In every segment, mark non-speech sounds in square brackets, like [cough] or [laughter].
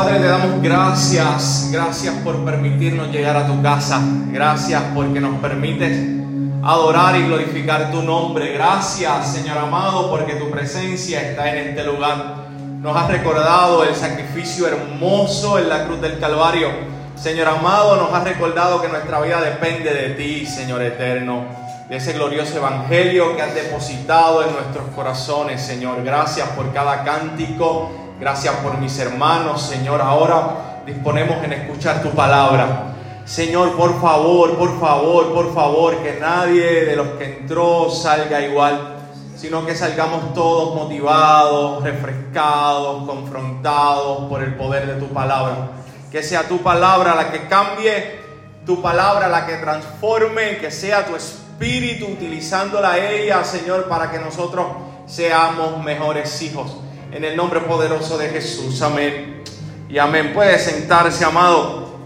Padre, te damos gracias, gracias por permitirnos llegar a tu casa, gracias porque nos permites adorar y glorificar tu nombre. Gracias, Señor amado, porque tu presencia está en este lugar. Nos has recordado el sacrificio hermoso en la cruz del Calvario. Señor amado, nos has recordado que nuestra vida depende de ti, Señor eterno, de ese glorioso evangelio que has depositado en nuestros corazones, Señor. Gracias por cada cántico, gracias por mis hermanos, Señor. Ahora disponemos en escuchar tu palabra. Señor, por favor, por favor, por favor, que nadie de los que entró salga igual, sino que salgamos todos motivados, refrescados, confrontados por el poder de tu palabra. Que sea tu palabra la que cambie, tu palabra la que transforme, que sea tu espíritu utilizándola a ella, Señor, para que nosotros seamos mejores hijos. En el nombre poderoso de Jesús, amén. Y amén. Puede sentarse, amado.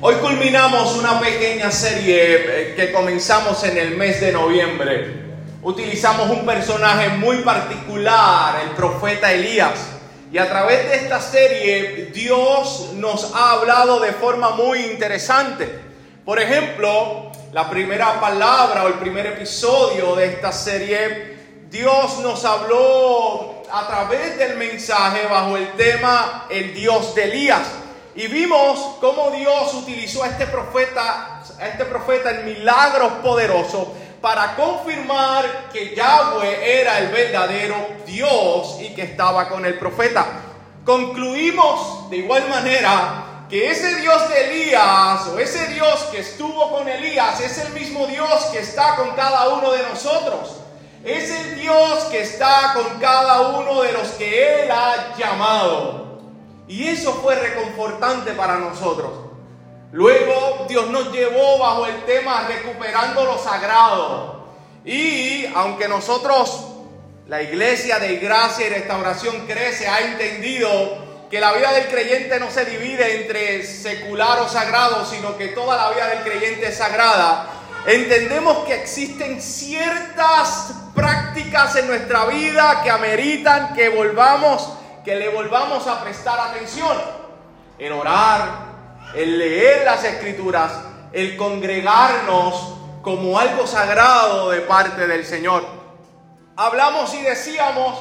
Hoy culminamos una pequeña serie eh, que comenzamos en el mes de noviembre. Utilizamos un personaje muy particular, el profeta Elías. Y a través de esta serie Dios nos ha hablado de forma muy interesante. Por ejemplo, la primera palabra o el primer episodio de esta serie, Dios nos habló a través del mensaje bajo el tema El Dios de Elías. Y vimos cómo Dios utilizó a este profeta, a este profeta en milagros poderosos para confirmar que Yahweh era el verdadero Dios y que estaba con el profeta. Concluimos de igual manera que ese Dios de Elías o ese Dios que estuvo con Elías es el mismo Dios que está con cada uno de nosotros. Es el Dios que está con cada uno de los que Él ha llamado. Y eso fue reconfortante para nosotros. Luego Dios nos llevó bajo el tema recuperando lo sagrado. Y aunque nosotros, la iglesia de gracia y restauración crece, ha entendido que la vida del creyente no se divide entre secular o sagrado, sino que toda la vida del creyente es sagrada. Entendemos que existen ciertas prácticas en nuestra vida que ameritan que volvamos que le volvamos a prestar atención en orar, en leer las escrituras, el congregarnos como algo sagrado de parte del Señor. Hablamos y decíamos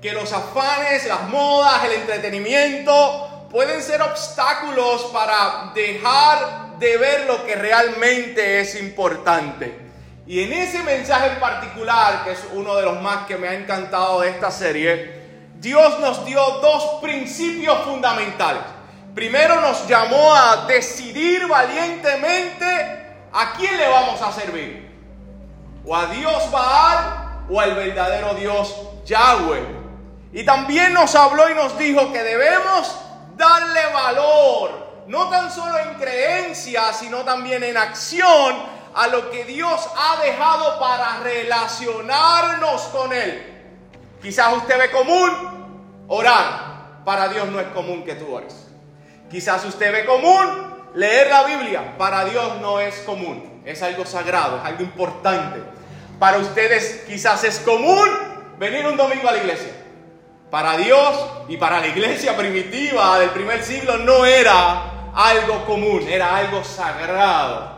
que los afanes, las modas, el entretenimiento pueden ser obstáculos para dejar de ver lo que realmente es importante. Y en ese mensaje en particular, que es uno de los más que me ha encantado de esta serie, Dios nos dio dos principios fundamentales. Primero nos llamó a decidir valientemente a quién le vamos a servir. O a Dios Baal o al verdadero Dios Yahweh. Y también nos habló y nos dijo que debemos darle valor, no tan solo en creencia, sino también en acción a lo que Dios ha dejado para relacionarnos con Él. Quizás usted ve común orar. Para Dios no es común que tú ores. Quizás usted ve común leer la Biblia. Para Dios no es común. Es algo sagrado, es algo importante. Para ustedes quizás es común venir un domingo a la iglesia. Para Dios y para la iglesia primitiva del primer siglo no era algo común, era algo sagrado.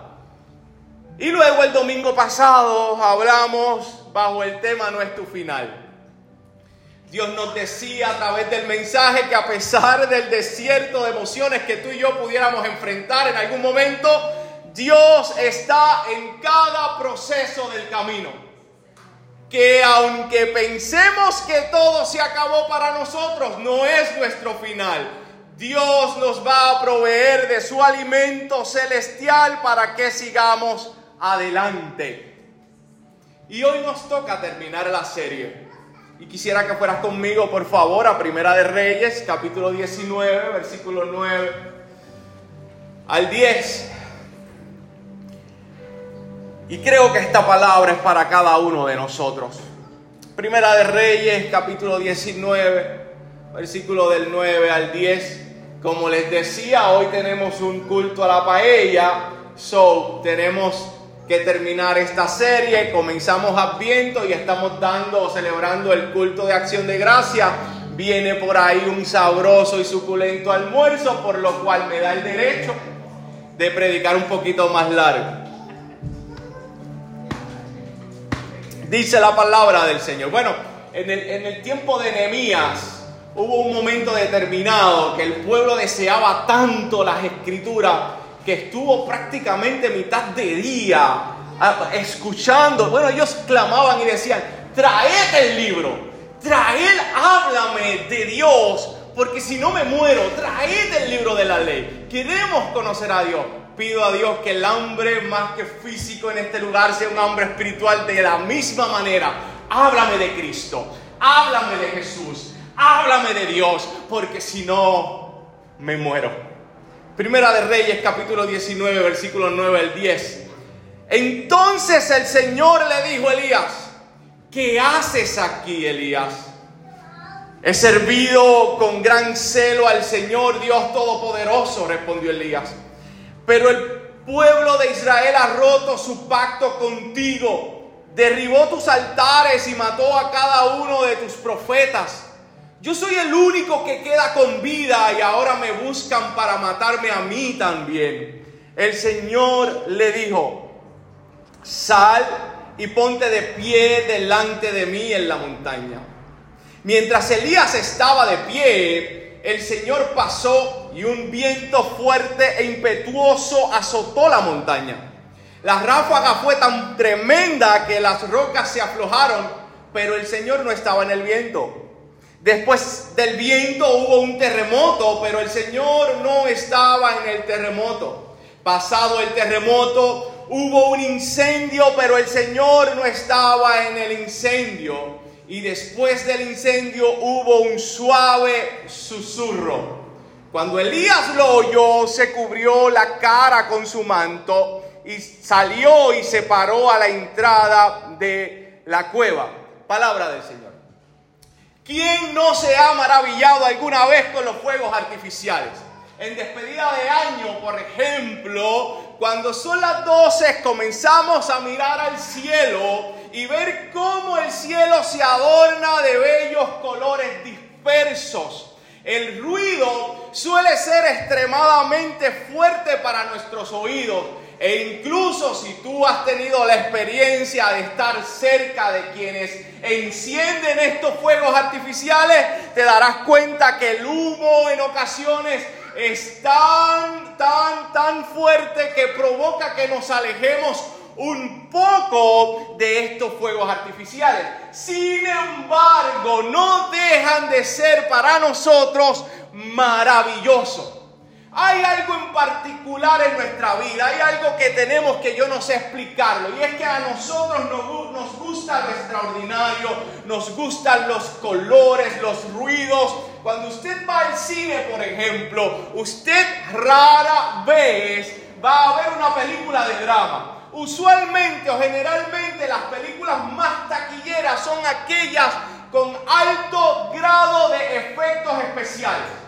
Y luego el domingo pasado hablamos bajo el tema No es tu final. Dios nos decía a través del mensaje que a pesar del desierto de emociones que tú y yo pudiéramos enfrentar en algún momento, Dios está en cada proceso del camino. Que aunque pensemos que todo se acabó para nosotros, no es nuestro final. Dios nos va a proveer de su alimento celestial para que sigamos adelante. Y hoy nos toca terminar la serie. Y quisiera que fueras conmigo, por favor, a Primera de Reyes, capítulo 19, versículo 9 al 10. Y creo que esta palabra es para cada uno de nosotros. Primera de Reyes, capítulo 19, versículo del 9 al 10. Como les decía, hoy tenemos un culto a la paella. So, tenemos que terminar esta serie. Comenzamos Adviento y estamos dando celebrando el culto de acción de gracia. viene por ahí un sabroso y suculento almuerzo, por lo cual me da el derecho de predicar un poquito más largo. Dice la palabra del Señor. Bueno, en el, en el tiempo de Nehemías hubo un momento determinado que el pueblo deseaba tanto las escrituras que estuvo prácticamente mitad de día ah, escuchando. Bueno, ellos clamaban y decían, traed el libro, traed, háblame de Dios, porque si no me muero, traed el libro de la ley. Queremos conocer a Dios. Pido a Dios que el hambre más que físico en este lugar sea un hambre espiritual de la misma manera. Háblame de Cristo, háblame de Jesús, háblame de Dios, porque si no, me muero. Primera de Reyes, capítulo 19, versículo 9 al 10. Entonces el Señor le dijo a Elías, ¿qué haces aquí, Elías? He servido con gran celo al Señor Dios Todopoderoso, respondió Elías. Pero el pueblo de Israel ha roto su pacto contigo, derribó tus altares y mató a cada uno de tus profetas. Yo soy el único que queda con vida y ahora me buscan para matarme a mí también. El Señor le dijo, sal y ponte de pie delante de mí en la montaña. Mientras Elías estaba de pie, el Señor pasó y un viento fuerte e impetuoso azotó la montaña. La ráfaga fue tan tremenda que las rocas se aflojaron, pero el Señor no estaba en el viento. Después del viento hubo un terremoto, pero el Señor no estaba en el terremoto. Pasado el terremoto hubo un incendio, pero el Señor no estaba en el incendio. Y después del incendio hubo un suave susurro. Cuando Elías lo oyó, se cubrió la cara con su manto y salió y se paró a la entrada de la cueva. Palabra del Señor. ¿Quién no se ha maravillado alguna vez con los fuegos artificiales? En despedida de año, por ejemplo, cuando son las 12 comenzamos a mirar al cielo y ver cómo el cielo se adorna de bellos colores dispersos. El ruido suele ser extremadamente fuerte para nuestros oídos e incluso si tú has tenido la experiencia de estar cerca de quienes encienden estos fuegos artificiales, te darás cuenta que el humo en ocasiones es tan, tan, tan fuerte que provoca que nos alejemos un poco de estos fuegos artificiales. Sin embargo, no dejan de ser para nosotros maravillosos. Hay algo en particular en nuestra vida, hay algo que tenemos que yo no sé explicarlo, y es que a nosotros nos, gusta lo extraordinario, nos gustan los colores, los ruidos. Cuando usted va al cine, por ejemplo, usted rara vez va a ver una película de drama. Usualmente o generalmente las películas más taquilleras son aquellas con alto grado de efectos especiales.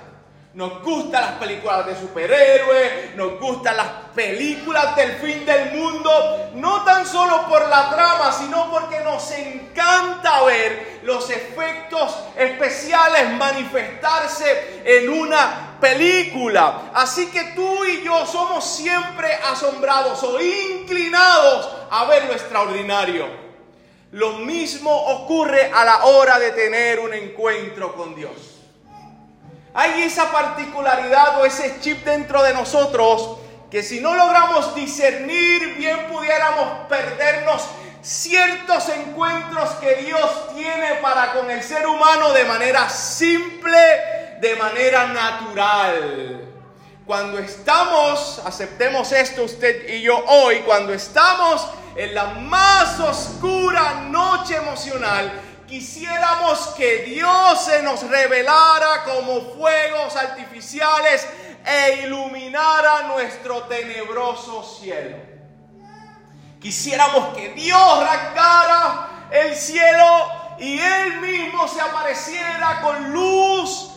Nos gustan las películas de superhéroes, nos gustan las películas del fin del mundo, no tan solo por la trama, sino porque nos encanta ver los efectos especiales manifestarse en una película. Así que tú y yo somos siempre asombrados o inclinados a ver lo extraordinario. Lo mismo ocurre a la hora de tener un encuentro con Dios. Hay esa particularidad o ese chip dentro de nosotros que si no logramos discernir, bien pudiéramos perdernos ciertos encuentros que Dios tiene para con el ser humano de manera simple, de manera natural. Cuando estamos, aceptemos esto usted y yo hoy, cuando estamos en la más oscura noche emocional, quisiéramos que Dios se nos revelara como fuegos artificiales e iluminara nuestro tenebroso cielo. Quisiéramos que Dios rasgara el cielo y Él mismo se apareciera con luz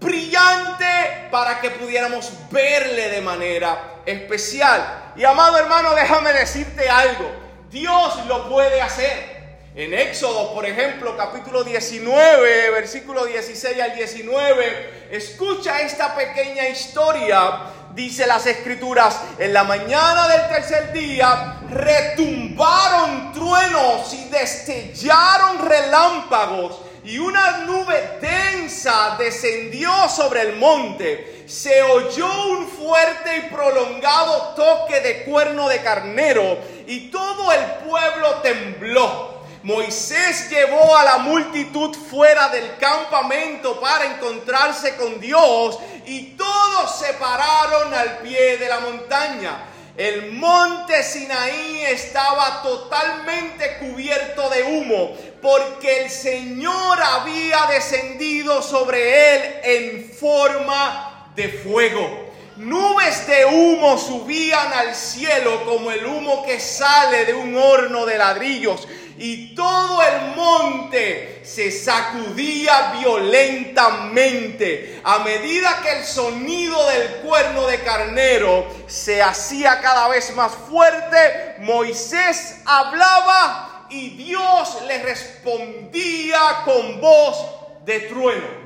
brillante para que pudiéramos verle de manera especial. Y amado hermano, déjame decirte algo. Dios lo puede hacer. En Éxodo, por ejemplo, capítulo 19, versículo 16 al 19, escucha esta pequeña historia. Dice las escrituras, en la mañana del tercer día retumbaron truenos y destellaron relámpagos y una nube densa descendió sobre el monte. Se oyó un fuerte y prolongado toque de cuerno de carnero y todo el pueblo tembló. Moisés llevó a la multitud fuera del campamento para encontrarse con Dios y todos se pararon al pie de la montaña. El monte Sinaí estaba totalmente cubierto de humo porque el Señor había descendido sobre él en forma de fuego. Nubes de humo subían al cielo como el humo que sale de un horno de ladrillos y todo el monte se sacudía violentamente a medida que el sonido del cuerno de carnero se hacía cada vez más fuerte. Moisés hablaba y Dios le respondía con voz de trueno.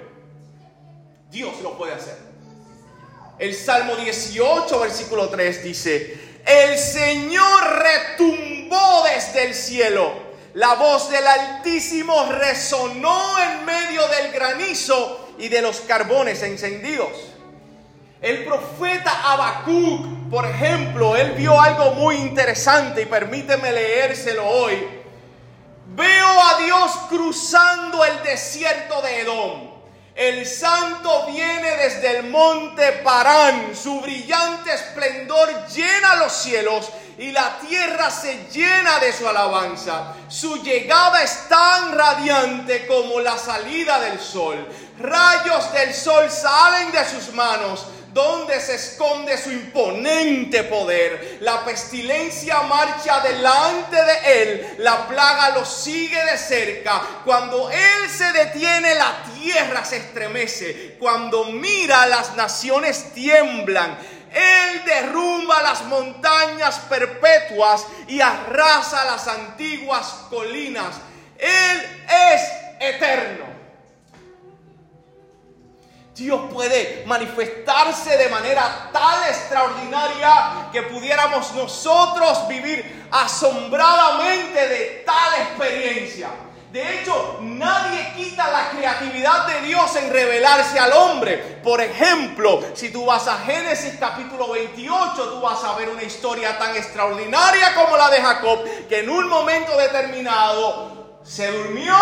Dios lo puede hacer. El Salmo 18, versículo 3 dice, el Señor retumbó desde el cielo, la voz del Altísimo resonó en medio del granizo y de los carbones encendidos. El profeta Habacuc, por ejemplo, él vio algo muy interesante y permíteme leérselo hoy. Veo a Dios cruzando el desierto de Edom. El santo viene desde el monte Parán, su brillante esplendor llena los cielos y la tierra se llena de su alabanza. Su llegada es tan radiante como la salida del sol. Rayos del sol salen de sus manos donde se esconde su imponente poder. La pestilencia marcha delante de él, la plaga lo sigue de cerca. Cuando él se detiene, la tierra se estremece. Cuando mira, las naciones tiemblan. Él derrumba las montañas perpetuas y arrasa las antiguas colinas. Él es eterno. Dios puede manifestarse de manera tal extraordinaria que pudiéramos nosotros vivir asombradamente de tal experiencia. De hecho, nadie quita la creatividad de Dios en revelarse al hombre. Por ejemplo, si tú vas a Génesis capítulo 28, tú vas a ver una historia tan extraordinaria como la de Jacob, que en un momento determinado se durmió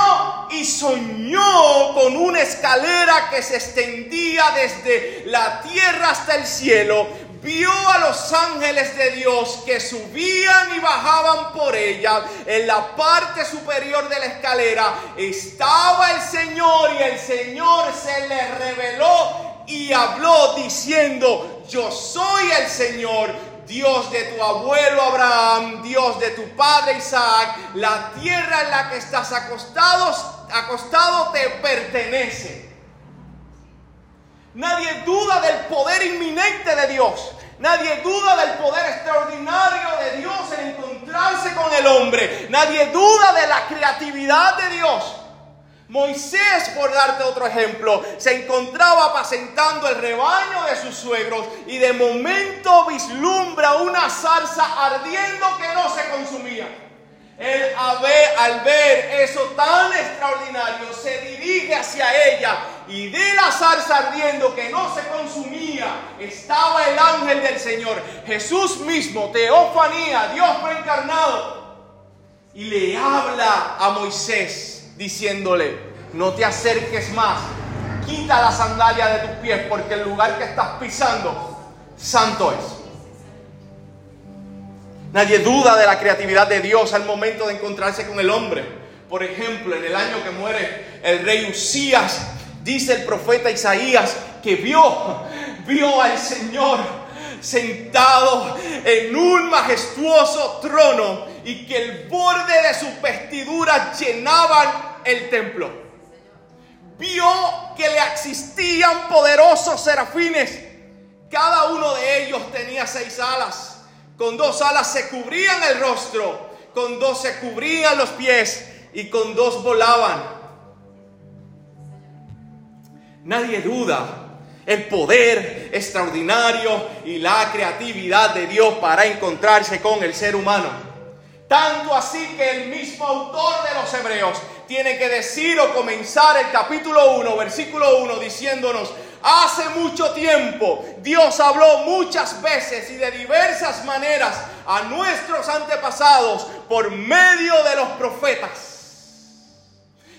y soñó con una escalera que se extendía desde la tierra hasta el cielo. Vio a los ángeles de Dios que subían y bajaban por ella. En la parte superior de la escalera estaba el Señor y el Señor se le reveló y habló diciendo, yo soy el Señor Dios de tu abuelo Abraham, Dios de tu padre Isaac, la tierra en la que estás acostado, acostado te pertenece. Nadie duda del poder inminente de Dios. Nadie duda del poder extraordinario de Dios en encontrarse con el hombre. Nadie duda de la creatividad de Dios. Moisés, por darte otro ejemplo, se encontraba apacentando el rebaño de sus suegros y de momento vislumbra una zarza ardiendo que no se consumía. Él al ver eso tan extraordinario se dirige hacia ella y de la zarza ardiendo que no se consumía estaba el ángel del Señor, Jesús mismo, teofanía, Dios preencarnado, y le habla a Moisés diciéndole, no te acerques más, quita la sandalia de tus pies porque el lugar que estás pisando, santo es. Nadie duda de la creatividad de Dios al momento de encontrarse con el hombre. Por ejemplo, en el año que muere el rey Usías, dice el profeta Isaías que vio, vio al Señor sentado en un majestuoso trono y que el borde de sus vestiduras llenaban el templo. Vio que le existían poderosos serafines. Cada uno de ellos tenía seis alas. Con dos alas se cubrían el rostro, con dos se cubrían los pies y con dos volaban. Nadie duda el poder extraordinario y la creatividad de Dios para encontrarse con el ser humano. Tanto así que el mismo autor de los Hebreos tiene que decir o comenzar el capítulo 1, versículo 1, diciéndonos, hace mucho tiempo Dios habló muchas veces y de diversas maneras a nuestros antepasados por medio de los profetas.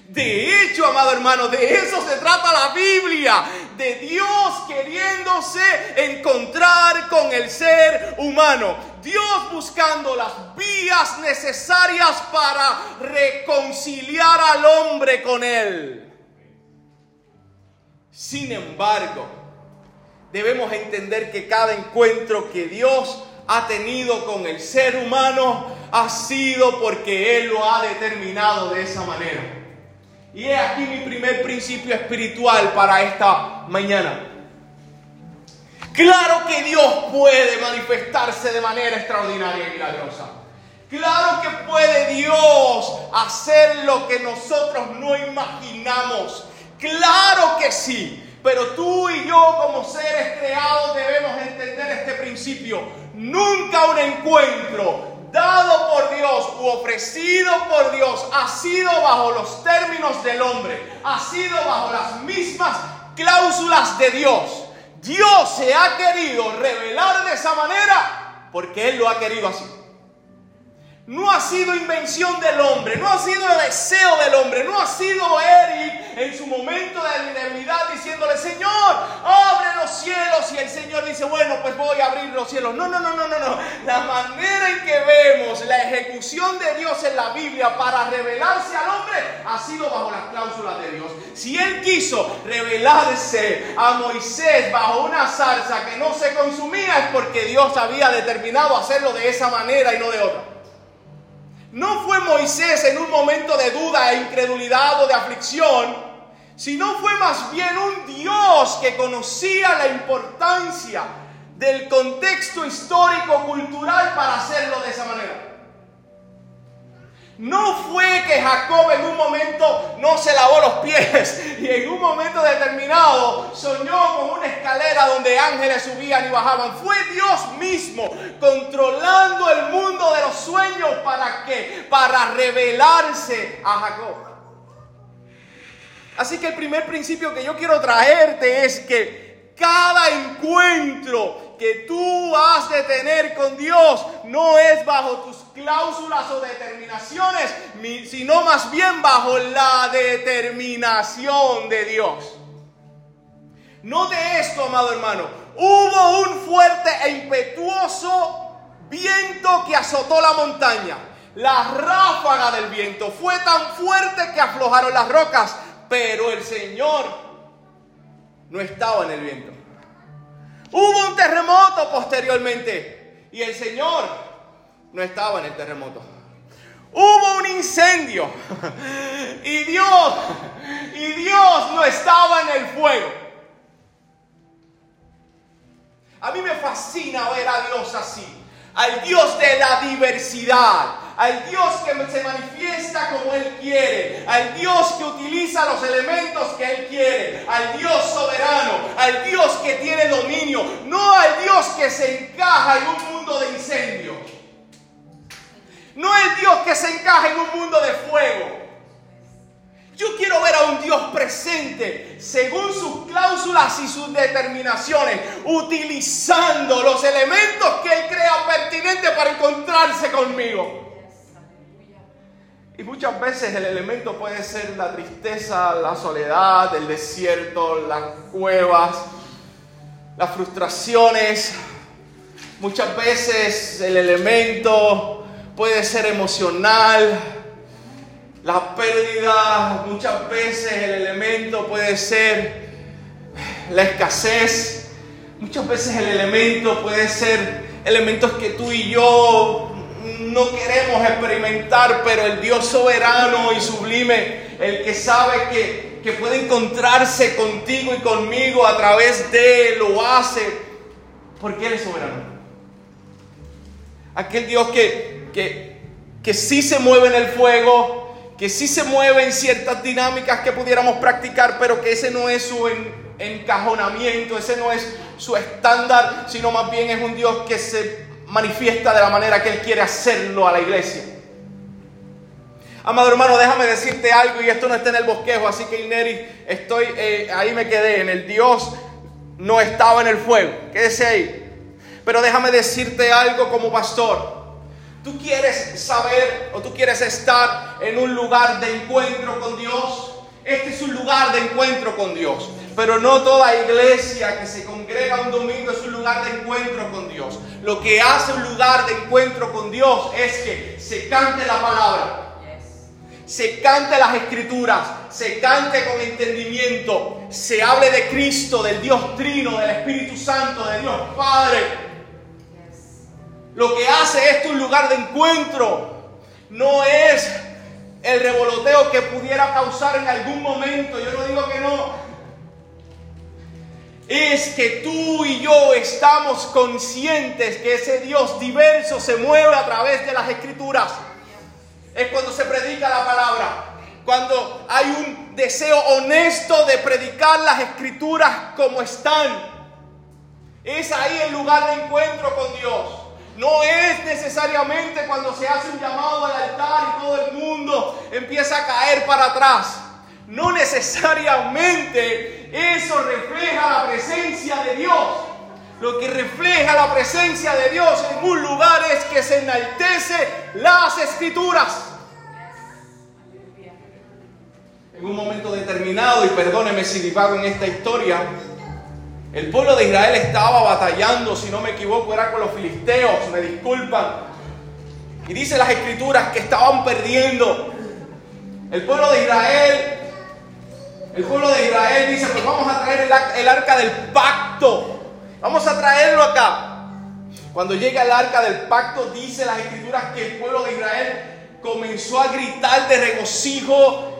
De hecho, amado hermano, de eso se trata la Biblia, de Dios queriéndose encontrar con el ser humano, Dios buscando las vías necesarias para reconciliar al hombre con Él. Sin embargo, debemos entender que cada encuentro que Dios ha tenido con el ser humano ha sido porque Él lo ha determinado de esa manera. Y es aquí mi primer principio espiritual para esta mañana. Claro que Dios puede manifestarse de manera extraordinaria y milagrosa. Claro que puede Dios hacer lo que nosotros no imaginamos. Claro que sí. Pero tú y yo como seres creados debemos entender este principio. Nunca un encuentro dado por Dios u ofrecido por Dios ha sido bajo los términos del hombre, ha sido bajo las mismas cláusulas de Dios. Dios se ha querido revelar de esa manera porque Él lo ha querido así. No ha sido invención del hombre, no ha sido el deseo del hombre, no ha sido Eric en su momento de debilidad diciéndole, Señor, abre los cielos. Y el Señor dice, bueno, pues voy a abrir los cielos. No, no, no, no, no, no. La manera en que vemos la ejecución de Dios en la Biblia para revelarse al hombre ha sido bajo las cláusulas de Dios. Si Él quiso revelarse a Moisés bajo una salsa que no se consumía es porque Dios había determinado hacerlo de esa manera y no de otra. No fue Moisés en un momento de duda e incredulidad o de aflicción, sino fue más bien un Dios que conocía la importancia del contexto histórico cultural para hacerlo de esa manera. No fue que Jacob en un momento no se lavó los pies [laughs] y en un momento determinado soñó con una escalera donde ángeles subían y bajaban. Fue Dios mismo controlando el mundo de los sueños para qué? Para revelarse a Jacob. Así que el primer principio que yo quiero traerte es que cada encuentro que tú has de tener con Dios no es bajo tus cláusulas o determinaciones, sino más bien bajo la determinación de Dios. Note esto, amado hermano. Hubo un fuerte e impetuoso viento que azotó la montaña. La ráfaga del viento fue tan fuerte que aflojaron las rocas, pero el Señor no estaba en el viento. Hubo un terremoto posteriormente y el Señor no estaba en el terremoto. Hubo un incendio [laughs] y Dios, y Dios no estaba en el fuego. A mí me fascina ver a Dios así, al Dios de la diversidad, al Dios que se manifiesta como Él quiere, al Dios que utiliza los elementos que Él quiere, al Dios soberano, al Dios que tiene dominio, no al Dios que se encaja en un mundo de incendio, no el Dios que se encaja en un mundo de fuego. Yo quiero ver a un Dios presente según sus cláusulas y sus determinaciones, utilizando los elementos que Él crea pertinentes para encontrarse conmigo. Y muchas veces el elemento puede ser la tristeza, la soledad, el desierto, las cuevas, las frustraciones. Muchas veces el elemento puede ser emocional, la pérdida. Muchas veces el elemento puede ser la escasez. Muchas veces el elemento puede ser elementos que tú y yo no queremos experimentar, pero el Dios soberano y sublime, el que sabe que, que puede encontrarse contigo y conmigo a través de Él, lo hace, porque Él es soberano. Aquel Dios que, que, que sí se mueve en el fuego, que sí se mueve en ciertas dinámicas que pudiéramos practicar, pero que ese no es su encajonamiento, ese no es su estándar, sino más bien es un Dios que se manifiesta de la manera que Él quiere hacerlo a la iglesia. Amado hermano, déjame decirte algo y esto no está en el bosquejo, así que Ineri, estoy eh, ahí me quedé, en el Dios no estaba en el fuego, quédese ahí. Pero déjame decirte algo como pastor. Tú quieres saber o tú quieres estar en un lugar de encuentro con Dios. Este es un lugar de encuentro con Dios. Pero no toda iglesia que se congrega un domingo es un lugar de encuentro con Dios. Lo que hace un lugar de encuentro con Dios es que se cante la palabra. Se cante las escrituras, se cante con entendimiento, se hable de Cristo, del Dios Trino, del Espíritu Santo, de Dios Padre, lo que hace esto un lugar de encuentro. No es el revoloteo que pudiera causar en algún momento. Yo no digo que no. Es que tú y yo estamos conscientes que ese Dios diverso se mueve a través de las escrituras. Es cuando se predica la palabra. Cuando hay un deseo honesto de predicar las escrituras como están. Es ahí el lugar de encuentro con Dios. No es necesariamente cuando se hace un llamado al altar y todo el mundo empieza a caer para atrás. No necesariamente eso refleja la presencia de Dios. Lo que refleja la presencia de Dios en un lugar es que se enaltece las escrituras. En un momento determinado, y perdóneme si divago en esta historia, el pueblo de Israel estaba batallando, si no me equivoco, era con los filisteos, me disculpan. Y dice las escrituras que estaban perdiendo. El pueblo de Israel, el pueblo de Israel dice, pues vamos a traer el, arca del pacto. Vamos a traerlo acá. Cuando llega el arca del pacto, dice las escrituras que el pueblo de Israel comenzó a gritar de regocijo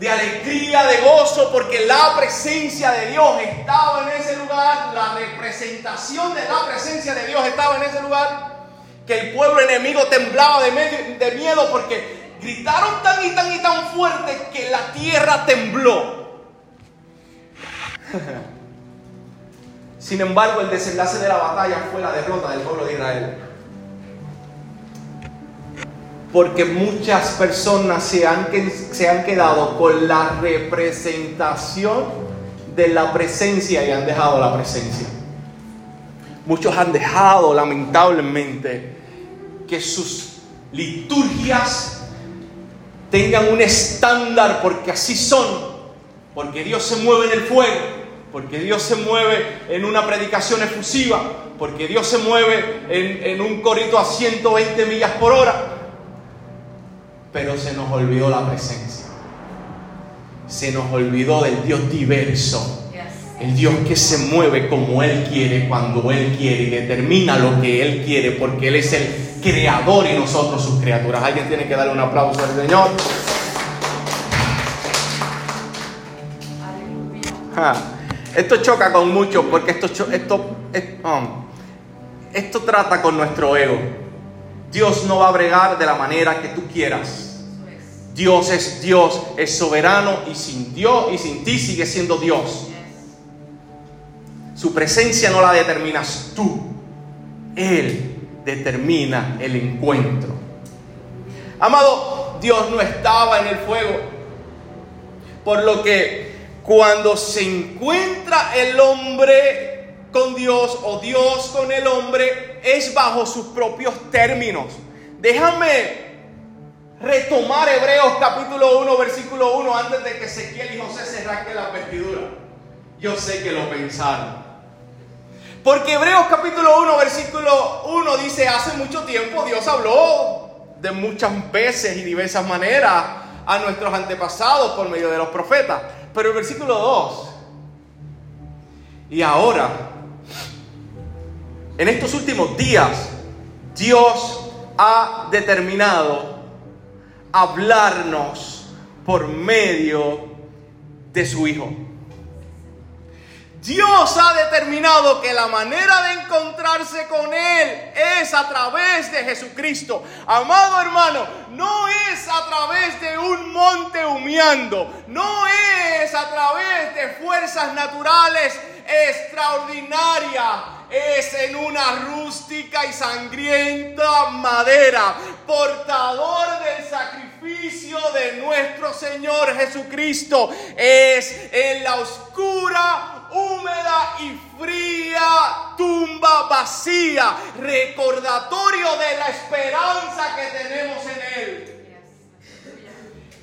de alegría, de gozo, porque la presencia de Dios estaba en ese lugar, la representación de la presencia de Dios estaba en ese lugar, que el pueblo enemigo temblaba de, de miedo porque gritaron tan y tan y tan fuerte que la tierra tembló. Sin embargo, el desenlace de la batalla fue la derrota del pueblo de Israel porque muchas personas se han, quedado con la representación de la presencia y han dejado la presencia. Muchos han dejado, lamentablemente, que sus liturgias tengan un estándar porque así son, porque Dios se mueve en el fuego, porque Dios se mueve en una predicación efusiva, porque Dios se mueve en, en un corito a 120 millas por hora pero se nos olvidó la presencia. Se nos olvidó del Dios diverso. El Dios que se mueve como Él quiere, cuando Él quiere y determina lo que Él quiere, porque Él es el creador y nosotros sus criaturas. Alguien tiene que darle un aplauso al Señor. Esto choca con muchos porque esto, esto, esto trata con nuestro ego. Dios no va a bregar de la manera que tú quieras. Dios es Dios, es soberano y sin Dios y sin ti sigue siendo Dios. Su presencia no la determinas tú. Él determina el encuentro. Amado, Dios no estaba en el fuego. Por lo que cuando se encuentra el hombre con Dios o Dios con el hombre, es bajo sus propios términos. Déjame retomar Hebreos capítulo 1, versículo 1, antes de que Ezequiel y José se rasquen la vestidura. Yo sé que lo pensaron. Porque Hebreos capítulo 1, versículo 1 dice, hace mucho tiempo Dios habló de muchas veces y diversas maneras a nuestros antepasados por medio de los profetas. Pero el versículo 2, y ahora, en estos últimos días, Dios ha determinado hablarnos por medio de su Hijo. Dios ha determinado que la manera de encontrarse con Él es a través de Jesucristo. Amado hermano, no es a través de un monte humeando, no es a través de fuerzas naturales extraordinarias, es en una rústica y sangrienta madera, portador del sacrificio de nuestro Señor Jesucristo. Es en la oscura húmeda y fría tumba vacía, recordatorio de la esperanza que tenemos en Él.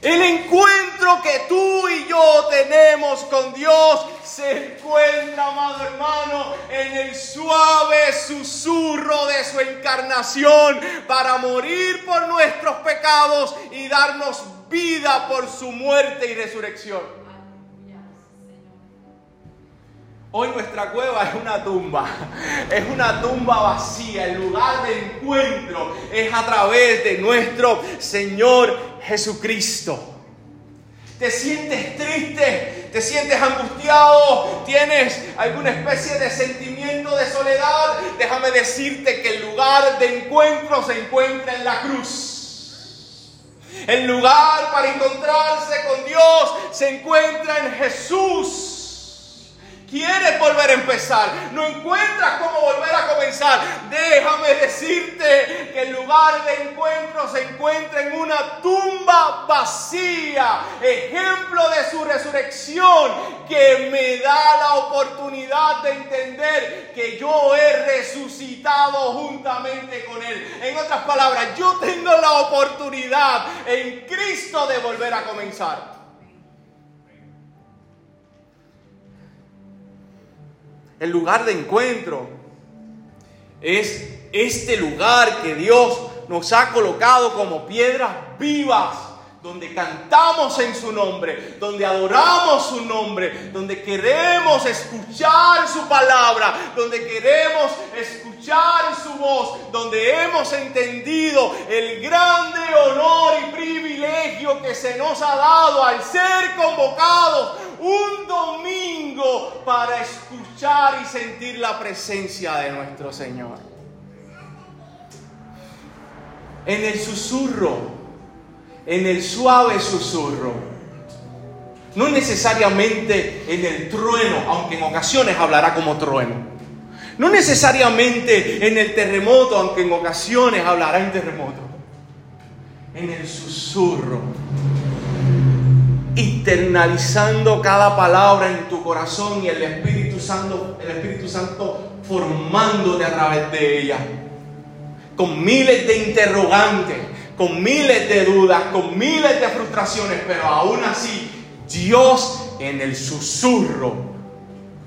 El encuentro que tú y yo tenemos con Dios se encuentra, amado hermano, en el suave susurro de su encarnación para morir por nuestros pecados y darnos vida por su muerte y resurrección. Hoy nuestra cueva es una tumba, es una tumba vacía, el lugar de encuentro es a través de nuestro Señor Jesucristo. ¿Te sientes triste? ¿Te sientes angustiado? ¿Tienes alguna especie de sentimiento de soledad? Déjame decirte que el lugar de encuentro se encuentra en la cruz. El lugar para encontrarse con Dios se encuentra en Jesús. Quieres volver a empezar, no encuentras cómo volver a comenzar. Déjame decirte que el lugar de encuentro se encuentra en una tumba vacía, ejemplo de su resurrección, que me da la oportunidad de entender que yo he resucitado juntamente con Él. En otras palabras, yo tengo la oportunidad en Cristo de volver a comenzar. El lugar de encuentro. Es este lugar que Dios nos ha colocado como piedras vivas, donde cantamos en su nombre, donde adoramos su nombre, donde queremos escuchar su palabra, donde queremos escuchar su voz, donde hemos entendido el grande honor y privilegio que se nos ha dado al ser convocados un domingo para escuchar y sentir la presencia de nuestro Señor. En el susurro, en el suave susurro, no necesariamente en el trueno, aunque en ocasiones hablará como trueno. No necesariamente en el terremoto, aunque en ocasiones hablará en terremoto. En el susurro internalizando cada palabra en tu corazón y el Espíritu Santo, el Espíritu Santo formándote a través de ella. Con miles de interrogantes, con miles de dudas, con miles de frustraciones, pero aún así Dios en el susurro,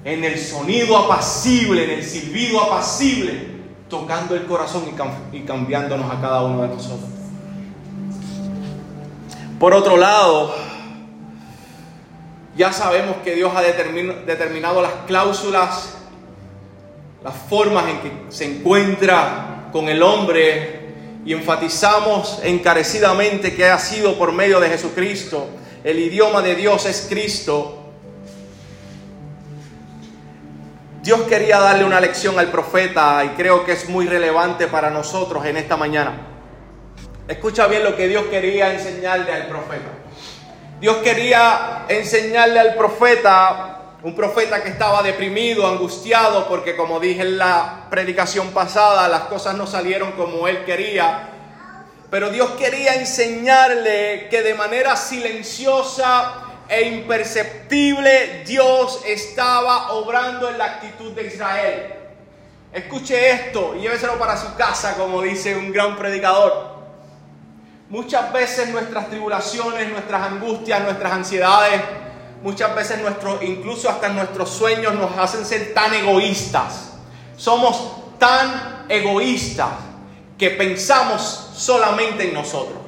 en el sonido apacible, en el silbido apacible, tocando el corazón y, cambiándonos a cada uno de nosotros. Por otro lado, ya sabemos que Dios ha determinado las cláusulas, las formas en que se encuentra con el hombre y enfatizamos encarecidamente que ha sido por medio de Jesucristo. El idioma de Dios es Cristo. Dios quería darle una lección al profeta y creo que es muy relevante para nosotros en esta mañana. Escucha bien lo que Dios quería enseñarle al profeta. Dios quería enseñarle al profeta, un profeta que estaba deprimido, angustiado, porque como dije en la predicación pasada, las cosas no salieron como él quería. Pero Dios quería enseñarle que de manera silenciosa e imperceptible Dios estaba obrando en la actitud de Israel. Escuche esto y lléveselo para su casa, como dice un gran predicador. Muchas veces nuestras tribulaciones, nuestras angustias, nuestras ansiedades, muchas veces nuestro, incluso hasta nuestros sueños nos hacen ser tan egoístas. Somos tan egoístas que pensamos solamente en nosotros.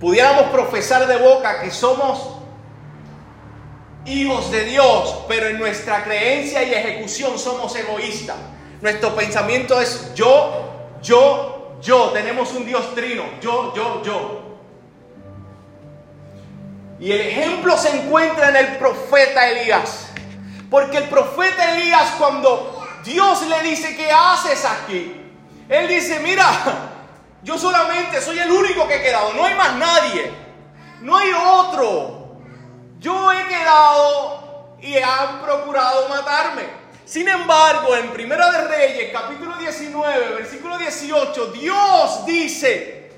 Pudiéramos profesar de boca que somos hijos de Dios, pero en nuestra creencia y ejecución somos egoístas. Nuestro pensamiento es yo, yo, yo, tenemos un Dios trino, yo, yo, yo. Y el ejemplo se encuentra en el profeta Elías. Porque el profeta Elías cuando Dios le dice, ¿qué haces aquí? Él dice, mira, yo solamente soy el único que he quedado, no hay más nadie, no hay otro. Yo he quedado y han procurado matarme. Sin embargo, en Primera de Reyes, capítulo 19, versículo 18, Dios dice,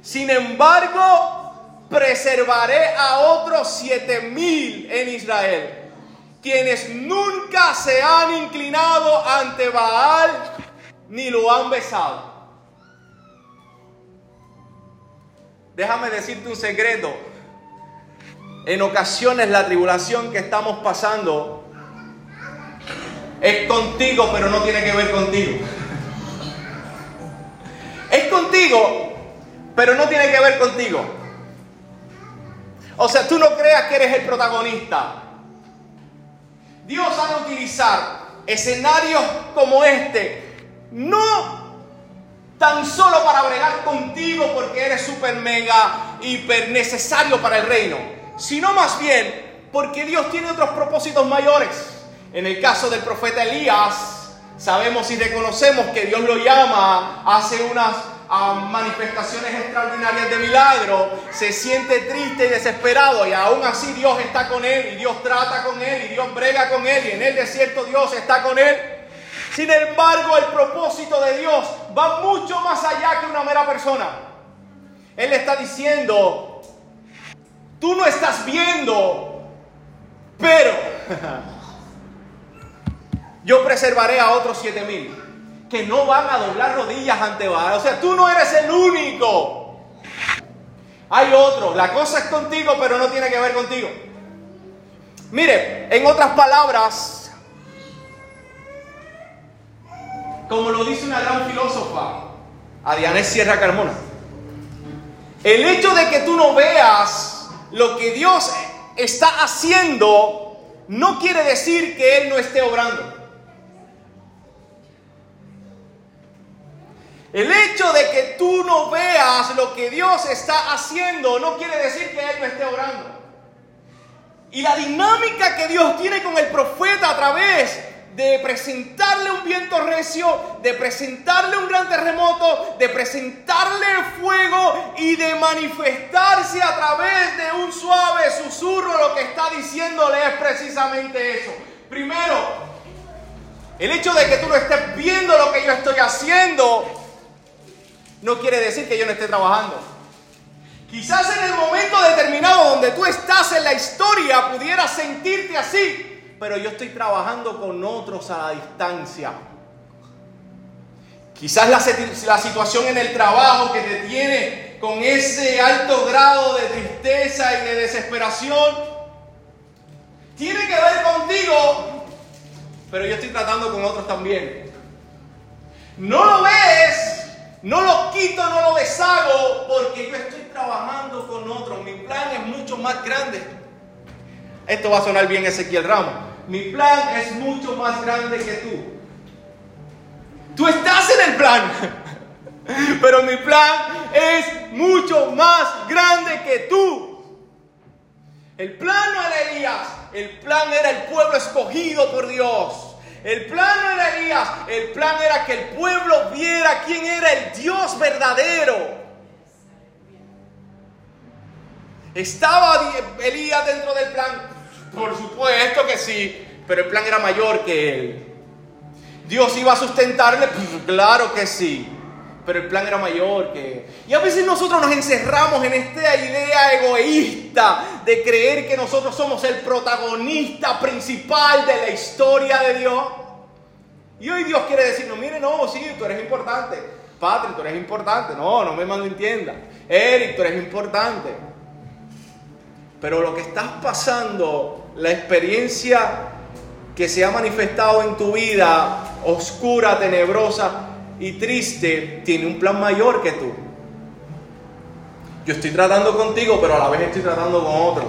sin embargo, preservaré a otros siete mil en Israel, quienes nunca se han inclinado ante Baal ni lo han besado. Déjame decirte un secreto. En ocasiones la tribulación que estamos pasando es contigo, pero no tiene que ver contigo. Es contigo, pero no tiene que ver contigo. O sea, tú no creas que eres el protagonista. Dios ha de utilizar escenarios como este, no tan solo para bregar contigo porque eres súper mega, hiper necesario para el reino, sino más bien porque Dios tiene otros propósitos mayores. En el caso del profeta Elías, sabemos y reconocemos que Dios lo llama, hace unas ah, manifestaciones extraordinarias de milagro, se siente triste y desesperado y aún así Dios está con él y Dios trata con él y Dios brega con él y en el desierto Dios está con él. Sin embargo, el propósito de Dios va mucho más allá que una mera persona. Él está diciendo, tú no estás viendo, pero [laughs] yo preservaré a otros siete mil que no van a doblar rodillas ante Baal. O sea, tú no eres el único. Hay otro. La cosa es contigo, pero no tiene que ver contigo. Mire, en otras palabras, como lo dice una gran filósofa, Adianés Sierra Carmona, el hecho de que tú no veas lo que Dios está haciendo no quiere decir que Él no esté obrando. El hecho de que tú no veas lo que Dios está haciendo no quiere decir que Él no esté orando. Y la dinámica que Dios tiene con el profeta a través de presentarle un viento recio, de presentarle un gran terremoto, de presentarle fuego y de manifestarse a través de un suave susurro, lo que está diciéndole es precisamente eso. Primero, el hecho de que tú no estés viendo lo que yo estoy haciendo no quiere decir que yo no esté trabajando. Quizás en el momento determinado donde tú estás en la historia pudieras sentirte así, pero yo estoy trabajando con otros a la distancia. Quizás la, situación en el trabajo que te tiene con ese alto grado de tristeza y de desesperación tiene que ver contigo, pero yo estoy tratando con otros también. No lo no lo quito, no lo deshago, porque yo estoy trabajando con otros. Mi plan es mucho más grande. Esto va a sonar bien Ezequiel Ramos. Mi plan es mucho más grande que tú. Tú estás en el plan, [laughs] pero mi plan es mucho más grande que tú. El plan no era Elías, el plan era el pueblo escogido por Dios. El plan no era Elías, el plan era que el pueblo viera quién era el Dios verdadero. ¿Estaba Elías dentro del plan? Por supuesto que sí, pero el plan era mayor que él. ¿Dios iba a sustentarle? Pues claro que sí, pero el plan era mayor que. Y a veces nosotros nos encerramos en esta idea egoísta de creer que nosotros somos el protagonista principal de la historia de Dios. Y hoy Dios quiere decirnos, mire, no, sí, tú eres importante. Patrick, tú eres importante. No, no me malentienda. Eric, tú eres importante. Pero lo que estás pasando, la experiencia que se ha manifestado en tu vida, oscura, tenebrosa y triste, tiene un plan mayor que tú. Yo estoy tratando contigo, pero a la vez estoy tratando con otros.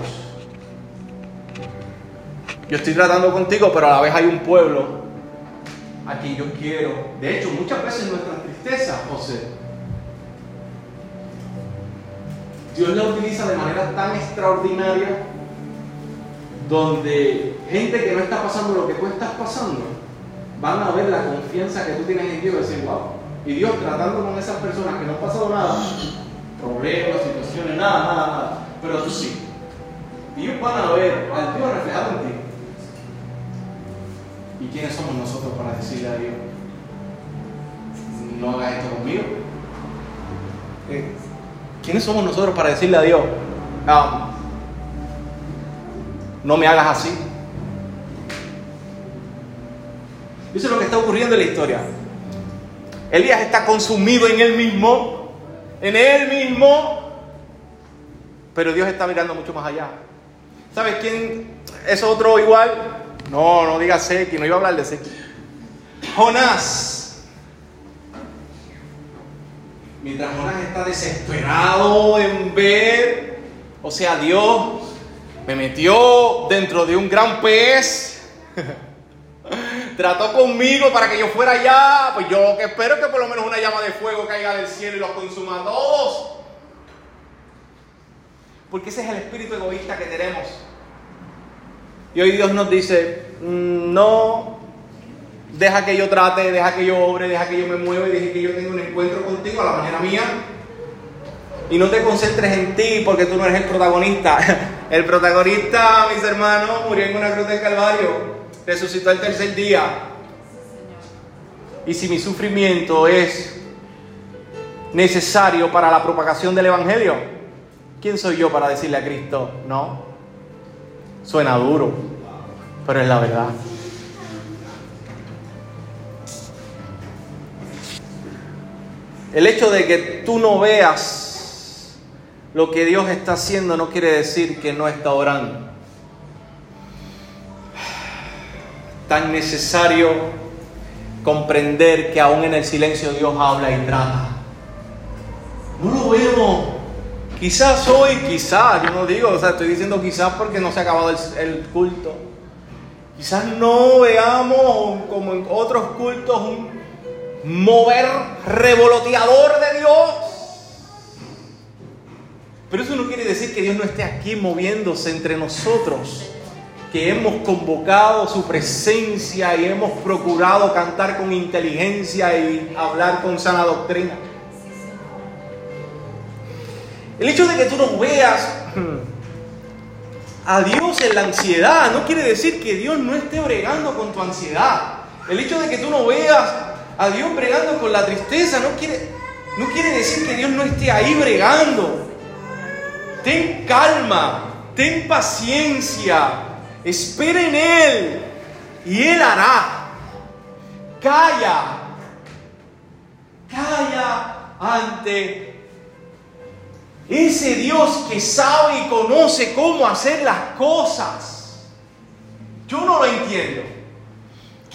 Yo estoy tratando contigo, pero a la vez hay un pueblo a quien yo quiero. De hecho, muchas veces nuestra tristeza, José, Dios la utiliza de manera tan extraordinaria donde gente que no está pasando lo que tú estás pasando, van a ver la confianza que tú tienes en Dios y decir, wow. Y Dios tratando con esas personas que no han pasado nada, problemas, situaciones, nada, nada, nada, pero tú sí. Ellos van a ver al Dios reflejado en ti. ¿Y quiénes somos nosotros para decirle a Dios? No hagas esto conmigo. Eh, ¿Quiénes somos nosotros para decirle a Dios? No, no me hagas así. Eso es lo que está ocurriendo en la historia. Elías está consumido en él mismo, en él mismo, pero Dios está mirando mucho más allá. ¿Sabes quién es otro igual? No, no digas Seki, no iba a hablar de Seki. Jonás. Mientras Jonás está desesperado en ver, o sea, Dios me metió dentro de un gran pez. [laughs] Trató conmigo para que yo fuera allá. Pues yo que espero que por lo menos una llama de fuego caiga del cielo y los consuma a todos. Porque ese es el espíritu egoísta que tenemos. Y hoy Dios nos dice, mm, no, deja que yo trate, deja que yo obre, deja que yo me mueva y deja que yo tenga un encuentro contigo a la manera mía. Y no te concentres en ti porque tú no eres el protagonista. [laughs] El protagonista, mis hermanos, murió en una cruz del Calvario. Resucitó el tercer día. Y si mi sufrimiento es necesario para la propagación del Evangelio, ¿quién soy yo para decirle a Cristo no? Suena duro, pero es la verdad. El hecho de que tú no veas lo que Dios está haciendo no quiere decir que no está orando. Tan necesario comprender que aún en el silencio Dios habla y trata. No lo vemos. Quizás hoy, quizás, yo no digo, o sea, estoy diciendo quizás porque no se ha acabado el, culto. Quizás no veamos como en otros cultos un mover revoloteador de Dios. Pero eso no quiere decir que Dios no esté aquí moviéndose entre nosotros, que hemos convocado su presencia y hemos procurado cantar con inteligencia y hablar con sana doctrina. El hecho de que tú no veas a Dios en la ansiedad no quiere decir que Dios no esté bregando con tu ansiedad. El hecho de que tú no veas a Dios bregando con la tristeza no quiere, no quiere decir que Dios no esté ahí bregando. Ten calma, ten paciencia, espera en Él y Él hará. Calla, calla ante ese Dios que sabe y conoce cómo hacer las cosas. Yo no lo entiendo.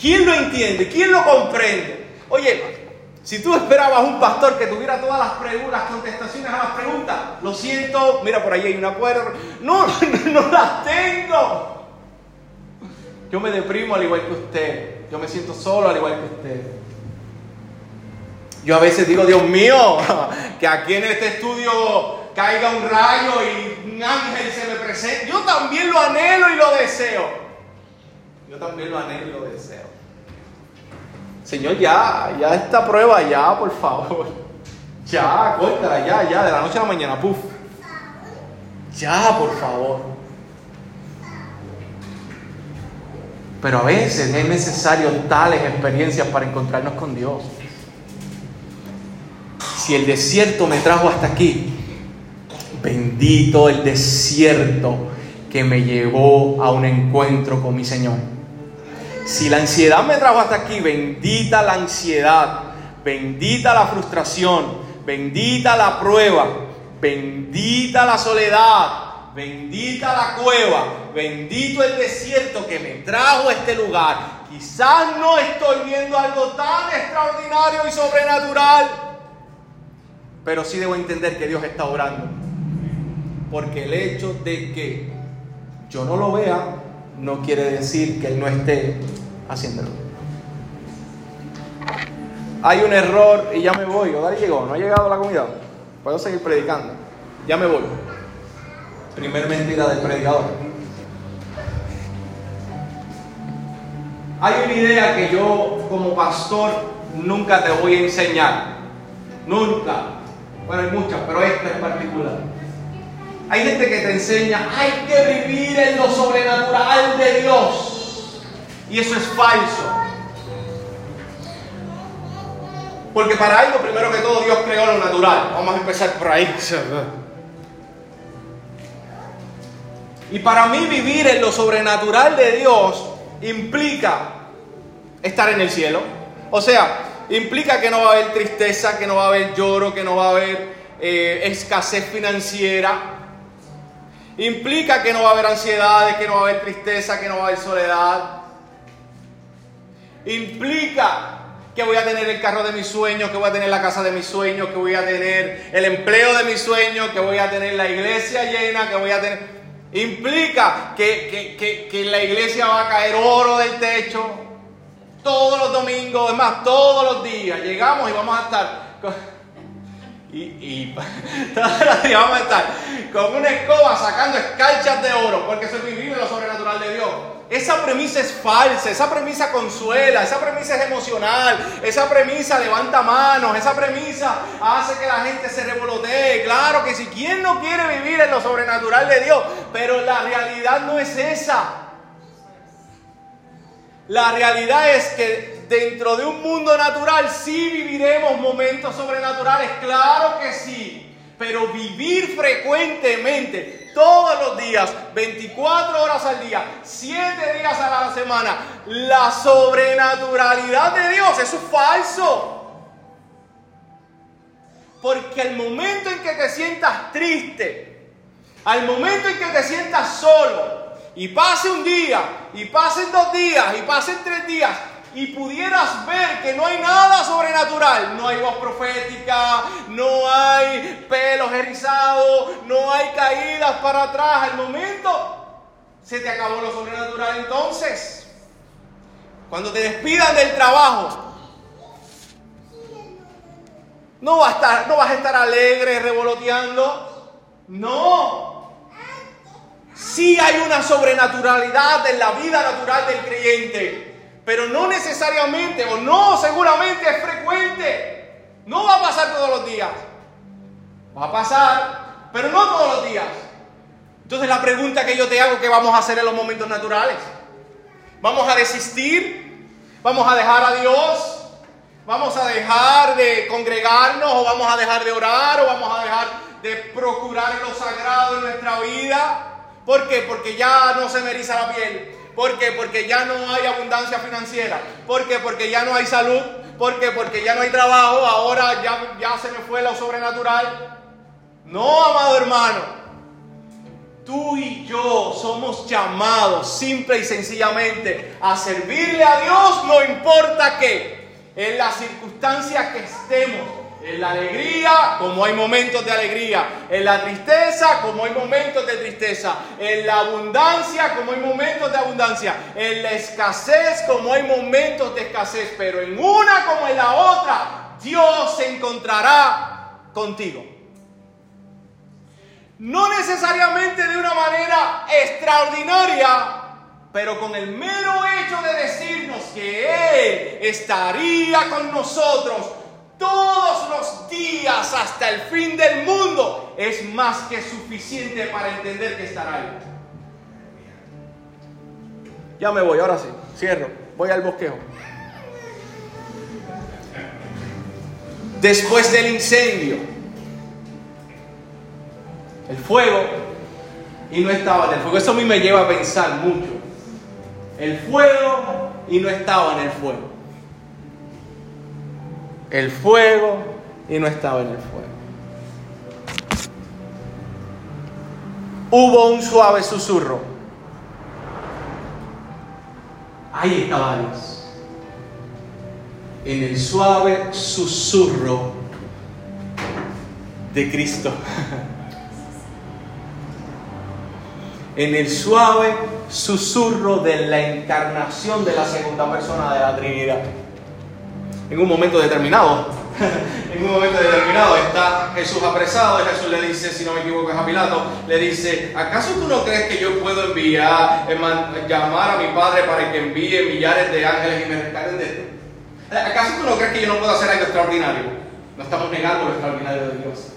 ¿Quién lo entiende? ¿Quién lo comprende? Oye, si tú esperabas un pastor que tuviera todas las preguntas, contestaciones a las preguntas, lo siento, mira por ahí hay una puerta. No, [laughs] no, no las tengo. Yo me deprimo al igual que usted. Yo me siento solo al igual que usted. Yo a veces digo, Dios mío, [laughs] que aquí en este estudio caiga un rayo y un ángel se me presente. Yo también lo anhelo y lo deseo. Yo también lo anhelo y lo deseo. Señor, ya, ya esta prueba, ya, por favor. Ya, córtala, ya, ya, de la noche a la mañana, puf. Ya, por favor. Pero a veces es necesario tales experiencias para encontrarnos con Dios. Si el desierto me trajo hasta aquí, bendito el desierto que me llevó a un encuentro con mi Señor. Si la ansiedad me trajo hasta aquí, bendita la ansiedad, bendita la frustración, bendita la prueba, bendita la soledad, bendita la cueva, bendito el desierto que me trajo a este lugar. Quizás no estoy viendo algo tan extraordinario y sobrenatural, pero sí debo entender que Dios está orando. Porque el hecho de que yo no lo vea no quiere decir que Él no esté haciéndolo. Hay un error y ya me voy. Odari llegó, no ha llegado la comida. Puedo seguir predicando. Ya me voy. Primer mentira del predicador. Hay una idea que yo como pastor nunca te voy a enseñar. Nunca. Bueno, hay muchas, pero esta en particular. Hay gente que te enseña, hay que vivir en lo sobrenatural de Dios. Y eso es falso. Porque para algo, primero que todo, Dios creó lo natural. Vamos a empezar por ahí. Y para mí vivir en lo sobrenatural de Dios implica estar en el cielo. O sea, implica que no va a haber tristeza, que no va a haber lloro, que no va a haber eh, escasez financiera. Implica que no va a haber ansiedades, que no va a haber tristeza, que no va a haber soledad. Implica que voy a tener el carro de mis sueños, que voy a tener la casa de mis sueños, que voy a tener el empleo de mis sueños, que voy a tener la iglesia llena, que voy a tener... Implica que, que, en la iglesia va a caer oro del techo todos los domingos, es más, todos los días. Llegamos y vamos a estar... y, y [laughs] días vamos a estar con una escoba sacando escarchas de oro, porque eso es vivir lo sobrenatural de Dios. Esa premisa es falsa, esa premisa consuela, esa premisa es emocional, esa premisa levanta manos, esa premisa hace que la gente se revolotee. Claro que si quien no quiere vivir en lo sobrenatural de Dios, pero la realidad no es esa. La realidad es que dentro de un mundo natural sí viviremos momentos sobrenaturales, claro que sí. Pero vivir frecuentemente, todos los días, 24 horas al día, 7 días a la semana, la sobrenaturalidad de Dios, eso es falso. Porque al momento en que te sientas triste, al momento en que te sientas solo, y pase un día, y pasen dos días, y pasen tres días, y pudieras ver que no hay nada sobrenatural, no hay voz profética, no hay pelos erizados, no hay caídas para atrás, al momento se te acabó lo sobrenatural entonces. Cuando te despidan del trabajo, no vas a estar, no vas a estar alegre, revoloteando. No. Sí hay una sobrenaturalidad en la vida natural del creyente pero no necesariamente o no seguramente es frecuente. No va a pasar todos los días. Va a pasar, pero no todos los días. Entonces la pregunta que yo te hago, ¿qué vamos a hacer en los momentos naturales? ¿Vamos a desistir? ¿Vamos a dejar a Dios? ¿Vamos a dejar de congregarnos o vamos a dejar de orar o vamos a dejar de procurar lo sagrado en nuestra vida? ¿Por qué? Porque ya no se me eriza la piel. ¿Por qué? Porque ya no hay abundancia financiera. ¿Por qué? Porque ya no hay salud. ¿Por qué? Porque ya no hay trabajo. Ahora ya, ya se me fue lo sobrenatural. No, amado hermano. Tú y yo somos llamados simple y sencillamente a servirle a Dios, no importa qué, en las circunstancias que estemos. En la alegría, como hay momentos de alegría. En la tristeza, como hay momentos de tristeza. En la abundancia, como hay momentos de abundancia. En la escasez, como hay momentos de escasez. Pero en una como en la otra, Dios se encontrará contigo. No necesariamente de una manera extraordinaria, pero con el mero hecho de decirnos que Él estaría con nosotros todos los días hasta el fin del mundo es más que suficiente para entender que estará ahí. Ya me voy, ahora sí, cierro, voy al bosquejo. Después del incendio, el fuego, y no estaba en el fuego. Eso a mí me lleva a pensar mucho. El fuego y no estaba en el fuego el fuego y no estaba en el fuego. Hubo un suave susurro. Ahí estaba Dios. En el suave susurro de Cristo. [laughs] en el suave susurro de la encarnación de la segunda persona de la Trinidad en un momento determinado. [laughs] en un momento determinado está Jesús apresado y Jesús le dice, si no me equivoco es a Pilato, le dice, ¿acaso tú no crees que yo puedo enviar, llamar a mi Padre para que envíe millares de ángeles y me rescaten de esto? ¿Acaso tú no crees que yo no puedo hacer algo extraordinario? No estamos negando lo extraordinario de Dios.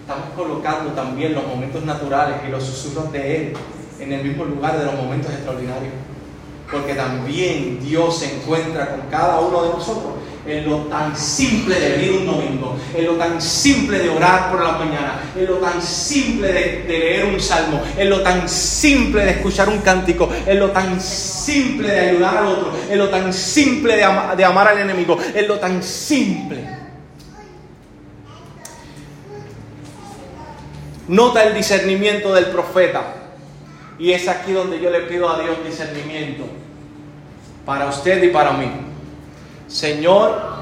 Estamos colocando también los momentos naturales y los susurros de Él en el mismo lugar de los momentos extraordinarios. Porque también Dios se encuentra con cada uno de nosotros en lo tan simple de venir un domingo, en lo tan simple de orar por la mañana, en lo tan simple de, leer un salmo, en lo tan simple de escuchar un cántico, en lo tan simple de ayudar al otro, en lo tan simple de, de amar al enemigo, en lo tan simple. Nota el discernimiento del profeta. Y es aquí donde yo le pido a Dios discernimiento para usted y para mí. Señor,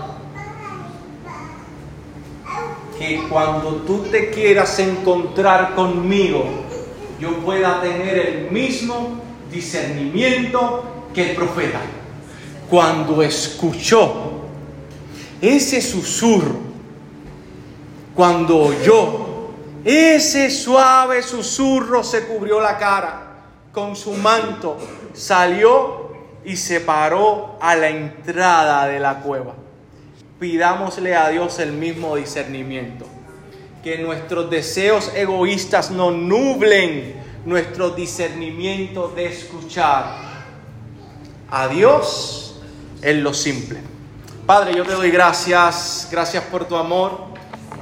que cuando tú te quieras encontrar conmigo, yo pueda tener el mismo discernimiento que el profeta. Cuando escuchó ese susurro, cuando oyó ese suave susurro se cubrió la cara con su manto, salió y se paró a la entrada de la cueva. Pidámosle a Dios el mismo discernimiento. Que nuestros deseos egoístas no nublen nuestro discernimiento de escuchar a Dios en lo simple. Padre, yo te doy gracias, gracias por tu amor.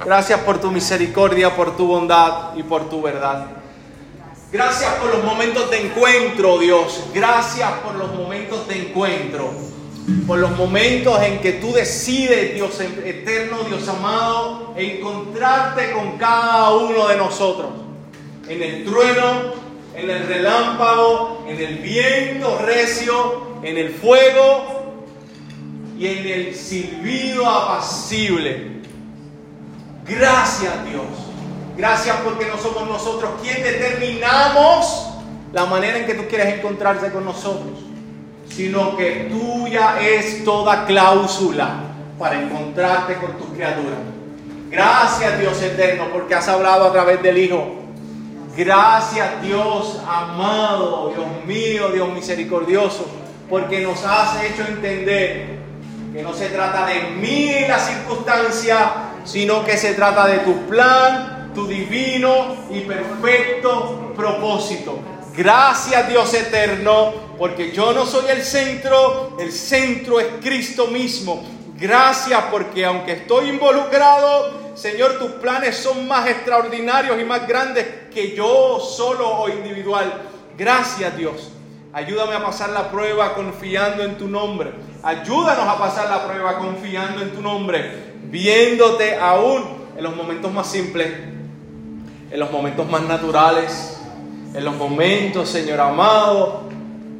Gracias por tu misericordia, por tu bondad y por tu verdad. Gracias por los momentos de encuentro, Dios. Gracias por los momentos de encuentro. Por los momentos en que tú decides, Dios eterno, Dios amado, encontrarte con cada uno de nosotros. En el trueno, en el relámpago, en el viento recio, en el fuego y en el silbido apacible. Gracias Dios. Gracias porque no somos nosotros quien determinamos la manera en que tú quieres encontrarse con nosotros, sino que tuya es toda cláusula para encontrarte con tus criaturas. Gracias Dios eterno porque has hablado a través del Hijo. Gracias Dios amado, Dios mío, Dios misericordioso, porque nos has hecho entender que no se trata de mí la circunstancia, sino que se trata de tu plan, tu divino y perfecto propósito. Gracias Dios eterno, porque yo no soy el centro, el centro es Cristo mismo. Gracias porque aunque estoy involucrado, Señor, tus planes son más extraordinarios y más grandes que yo solo o individual. Gracias Dios. Ayúdame a pasar la prueba confiando en tu nombre. Ayúdanos a pasar la prueba confiando en tu nombre viéndote aún en los momentos más simples, en los momentos más naturales, en los momentos, Señor amado,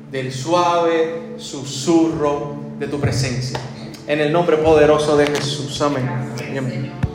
del suave susurro de tu presencia. En el nombre poderoso de Jesús. Amén. Amén.